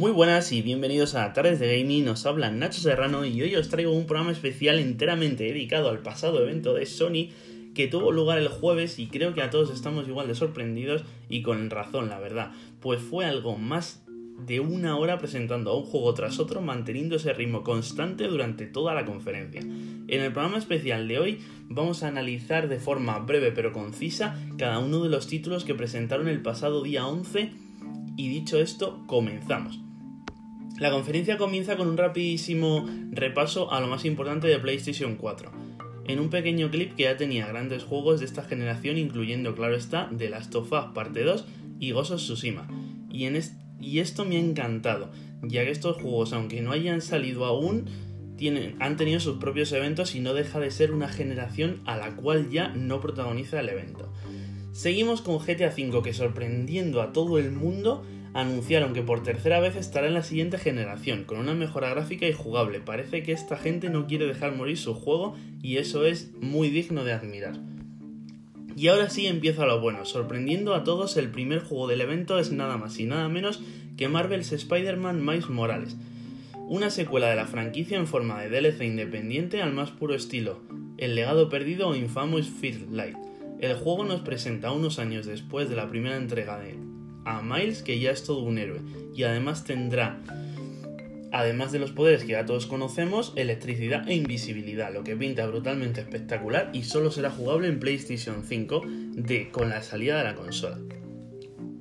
Muy buenas y bienvenidos a Tardes de Gaming, nos habla Nacho Serrano y hoy os traigo un programa especial enteramente dedicado al pasado evento de Sony que tuvo lugar el jueves y creo que a todos estamos igual de sorprendidos y con razón, la verdad, pues fue algo más de una hora presentando a un juego tras otro manteniendo ese ritmo constante durante toda la conferencia. En el programa especial de hoy vamos a analizar de forma breve pero concisa cada uno de los títulos que presentaron el pasado día 11 y dicho esto, comenzamos. La conferencia comienza con un rapidísimo repaso a lo más importante de PlayStation 4. En un pequeño clip que ya tenía grandes juegos de esta generación, incluyendo, claro está, The Last of Us Parte 2 y Ghost of Tsushima. Y, y esto me ha encantado, ya que estos juegos, aunque no hayan salido aún, han tenido sus propios eventos y no deja de ser una generación a la cual ya no protagoniza el evento. Seguimos con GTA V que sorprendiendo a todo el mundo anunciaron que por tercera vez estará en la siguiente generación, con una mejora gráfica y jugable. Parece que esta gente no quiere dejar morir su juego y eso es muy digno de admirar. Y ahora sí empieza lo bueno, sorprendiendo a todos el primer juego del evento es nada más y nada menos que Marvel's Spider-Man Miles Morales, una secuela de la franquicia en forma de DLC independiente al más puro estilo, El legado perdido o Infamous First Light. El juego nos presenta unos años después de la primera entrega de a Miles, que ya es todo un héroe, y además tendrá, además de los poderes que ya todos conocemos, electricidad e invisibilidad, lo que pinta brutalmente espectacular y solo será jugable en PlayStation 5 de, con la salida de la consola.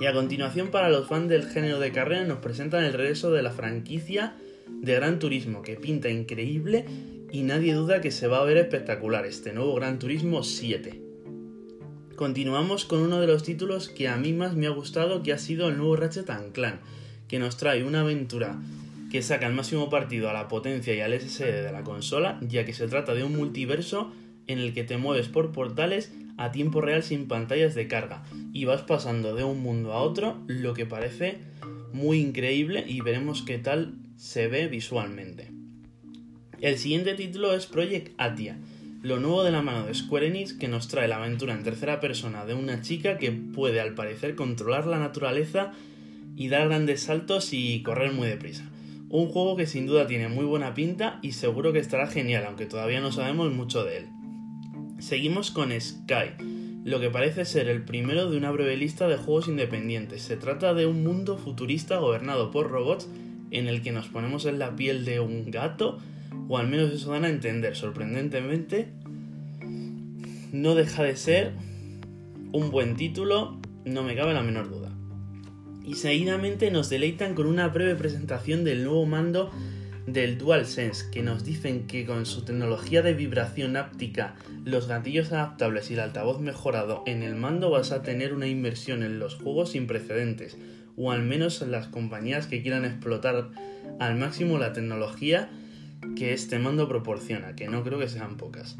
Y a continuación, para los fans del género de carrera, nos presentan el regreso de la franquicia de Gran Turismo, que pinta increíble y nadie duda que se va a ver espectacular, este nuevo Gran Turismo 7. Continuamos con uno de los títulos que a mí más me ha gustado, que ha sido el nuevo Ratchet Clank, que nos trae una aventura que saca el máximo partido a la potencia y al SSD de la consola, ya que se trata de un multiverso en el que te mueves por portales a tiempo real sin pantallas de carga y vas pasando de un mundo a otro, lo que parece muy increíble y veremos qué tal se ve visualmente. El siguiente título es Project Atia, lo nuevo de la mano de Square Enix que nos trae la aventura en tercera persona de una chica que puede al parecer controlar la naturaleza y dar grandes saltos y correr muy deprisa. Un juego que sin duda tiene muy buena pinta y seguro que estará genial, aunque todavía no sabemos mucho de él. Seguimos con Sky, lo que parece ser el primero de una breve lista de juegos independientes. Se trata de un mundo futurista gobernado por robots en el que nos ponemos en la piel de un gato o al menos eso dan a entender, sorprendentemente, no deja de ser un buen título, no me cabe la menor duda. Y seguidamente nos deleitan con una breve presentación del nuevo mando del DualSense, que nos dicen que con su tecnología de vibración áptica, los gatillos adaptables y el altavoz mejorado en el mando vas a tener una inversión en los juegos sin precedentes, o al menos en las compañías que quieran explotar al máximo la tecnología que este mando proporciona, que no creo que sean pocas.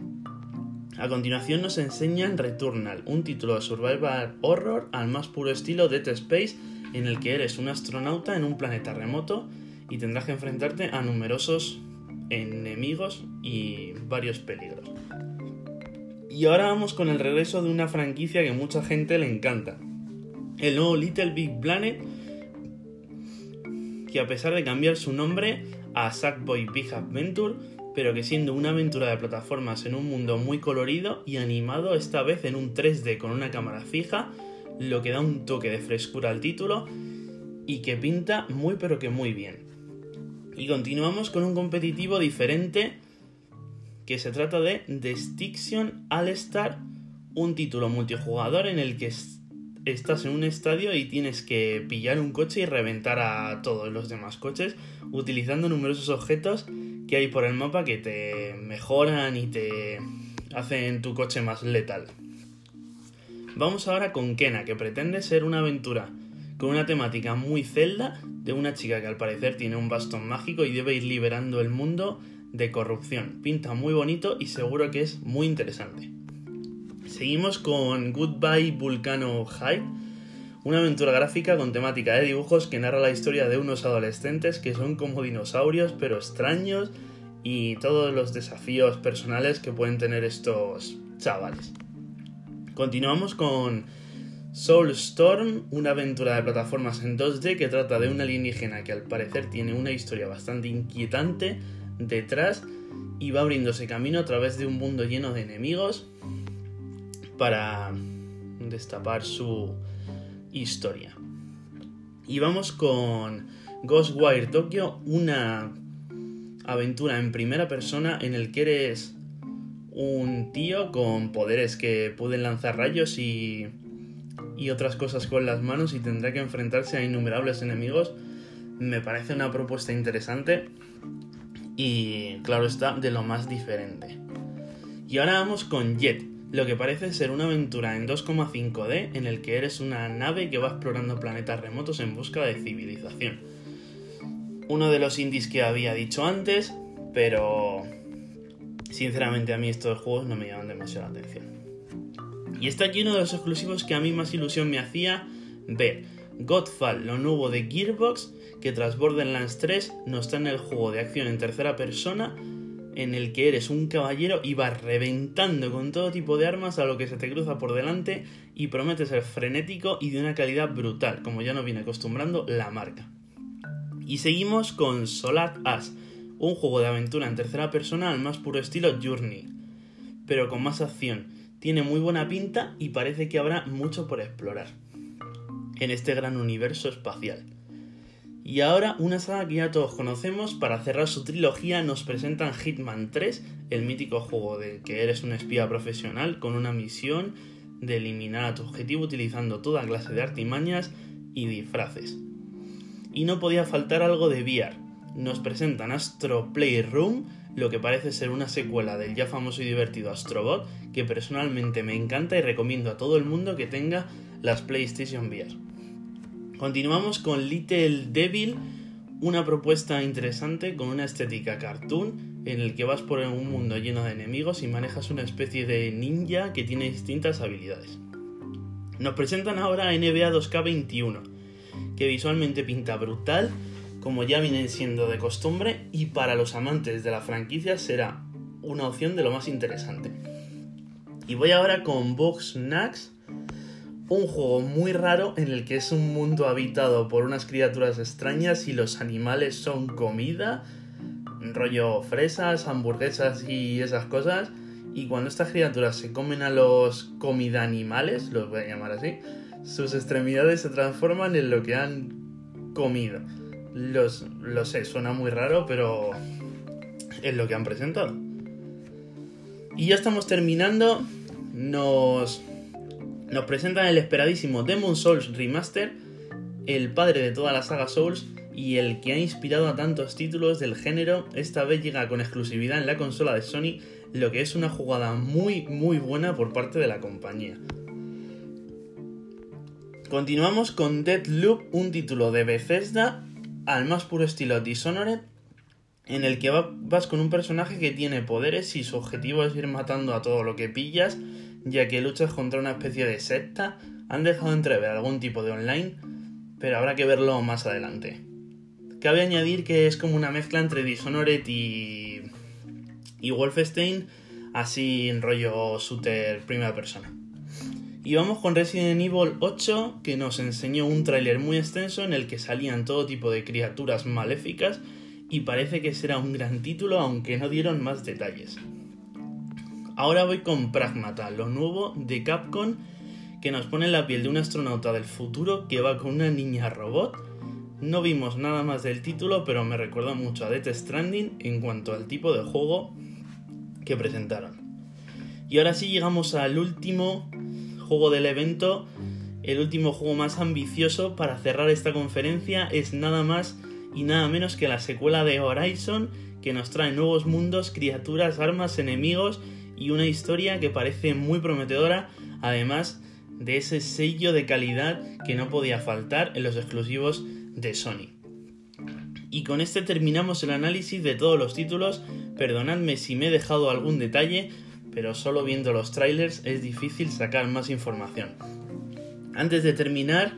A continuación nos enseñan Returnal, un título de survival horror al más puro estilo Dead Space, en el que eres un astronauta en un planeta remoto y tendrás que enfrentarte a numerosos enemigos y varios peligros. Y ahora vamos con el regreso de una franquicia que mucha gente le encanta. El nuevo Little Big Planet, que a pesar de cambiar su nombre, a Sackboy Big Adventure, pero que siendo una aventura de plataformas en un mundo muy colorido y animado, esta vez en un 3D con una cámara fija, lo que da un toque de frescura al título y que pinta muy pero que muy bien. Y continuamos con un competitivo diferente que se trata de The Stiction All Star, un título multijugador en el que estás en un estadio y tienes que pillar un coche y reventar a todos los demás coches utilizando numerosos objetos que hay por el mapa que te mejoran y te hacen tu coche más letal. Vamos ahora con Kena, que pretende ser una aventura con una temática muy celda de una chica que al parecer tiene un bastón mágico y debe ir liberando el mundo de corrupción. Pinta muy bonito y seguro que es muy interesante. Seguimos con Goodbye Vulcano High, una aventura gráfica con temática de dibujos que narra la historia de unos adolescentes que son como dinosaurios pero extraños y todos los desafíos personales que pueden tener estos chavales. Continuamos con Soulstorm, una aventura de plataformas en 2D que trata de una alienígena que al parecer tiene una historia bastante inquietante detrás y va abriéndose camino a través de un mundo lleno de enemigos para destapar su historia. Y vamos con Ghostwire Tokyo, una aventura en primera persona en el que eres un tío con poderes que pueden lanzar rayos y, y otras cosas con las manos y tendrá que enfrentarse a innumerables enemigos. Me parece una propuesta interesante y claro está de lo más diferente. Y ahora vamos con Jet, lo que parece ser una aventura en 2,5D en el que eres una nave que va explorando planetas remotos en busca de civilización. Uno de los indies que había dicho antes, pero sinceramente a mí estos juegos no me llaman demasiado la atención. Y está aquí uno de los exclusivos que a mí más ilusión me hacía ver. Godfall, lo nuevo de Gearbox, que tras Borderlands 3 nos trae en el juego de acción en tercera persona en el que eres un caballero y vas reventando con todo tipo de armas a lo que se te cruza por delante y promete ser frenético y de una calidad brutal, como ya nos viene acostumbrando la marca. Y seguimos con Solat As, un juego de aventura en tercera persona al más puro estilo Journey, pero con más acción. Tiene muy buena pinta y parece que habrá mucho por explorar en este gran universo espacial. Y ahora una saga que ya todos conocemos, para cerrar su trilogía nos presentan Hitman 3, el mítico juego de que eres un espía profesional con una misión de eliminar a tu objetivo utilizando toda clase de artimañas y disfraces. Y no podía faltar algo de VR. Nos presentan Astro Playroom, lo que parece ser una secuela del ya famoso y divertido Astrobot, que personalmente me encanta y recomiendo a todo el mundo que tenga las PlayStation VR. Continuamos con Little Devil, una propuesta interesante con una estética cartoon en el que vas por un mundo lleno de enemigos y manejas una especie de ninja que tiene distintas habilidades. Nos presentan ahora NBA 2K21, que visualmente pinta brutal, como ya vienen siendo de costumbre, y para los amantes de la franquicia será una opción de lo más interesante. Y voy ahora con Box Snacks, un juego muy raro en el que es un mundo habitado por unas criaturas extrañas y los animales son comida, rollo fresas, hamburguesas y esas cosas. Y cuando estas criaturas se comen a los comida animales, los voy a llamar así, sus extremidades se transforman en lo que han comido. Los, lo sé, suena muy raro, pero es lo que han presentado. Y ya estamos terminando. Nos nos presentan el esperadísimo Demon Souls Remaster, el padre de toda la saga Souls y el que ha inspirado a tantos títulos del género, esta vez llega con exclusividad en la consola de Sony, lo que es una jugada muy muy buena por parte de la compañía. Continuamos con Deadloop, un título de Bethesda al más puro estilo Dishonored, en el que vas con un personaje que tiene poderes y su objetivo es ir matando a todo lo que pillas ya que luchas contra una especie de secta, han dejado entrever algún tipo de online, pero habrá que verlo más adelante. Cabe añadir que es como una mezcla entre Dishonored y, y Wolfenstein, así en rollo shooter primera persona. Y vamos con Resident Evil 8, que nos enseñó un tráiler muy extenso en el que salían todo tipo de criaturas maléficas y parece que será un gran título aunque no dieron más detalles. Ahora voy con Pragmata, lo nuevo de Capcom que nos pone en la piel de un astronauta del futuro que va con una niña robot. No vimos nada más del título, pero me recuerda mucho a Death Stranding en cuanto al tipo de juego que presentaron. Y ahora sí llegamos al último juego del evento, el último juego más ambicioso para cerrar esta conferencia es nada más y nada menos que la secuela de Horizon que nos trae nuevos mundos, criaturas, armas, enemigos y una historia que parece muy prometedora, además de ese sello de calidad que no podía faltar en los exclusivos de Sony. Y con este terminamos el análisis de todos los títulos, perdonadme si me he dejado algún detalle, pero solo viendo los trailers es difícil sacar más información. Antes de terminar,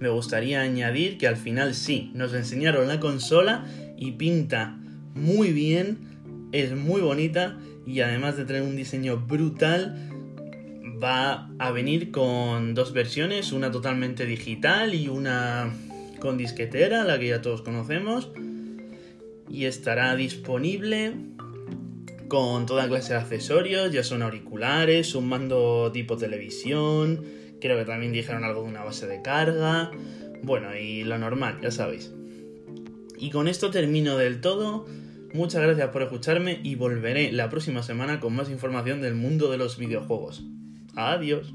me gustaría añadir que al final sí, nos enseñaron la consola y pinta muy bien, es muy bonita y además de tener un diseño brutal, va a venir con dos versiones, una totalmente digital y una con disquetera, la que ya todos conocemos. Y estará disponible con toda clase de accesorios, ya son auriculares, un mando tipo televisión, creo que también dijeron algo de una base de carga, bueno, y lo normal, ya sabéis. Y con esto termino del todo. Muchas gracias por escucharme y volveré la próxima semana con más información del mundo de los videojuegos. Adiós.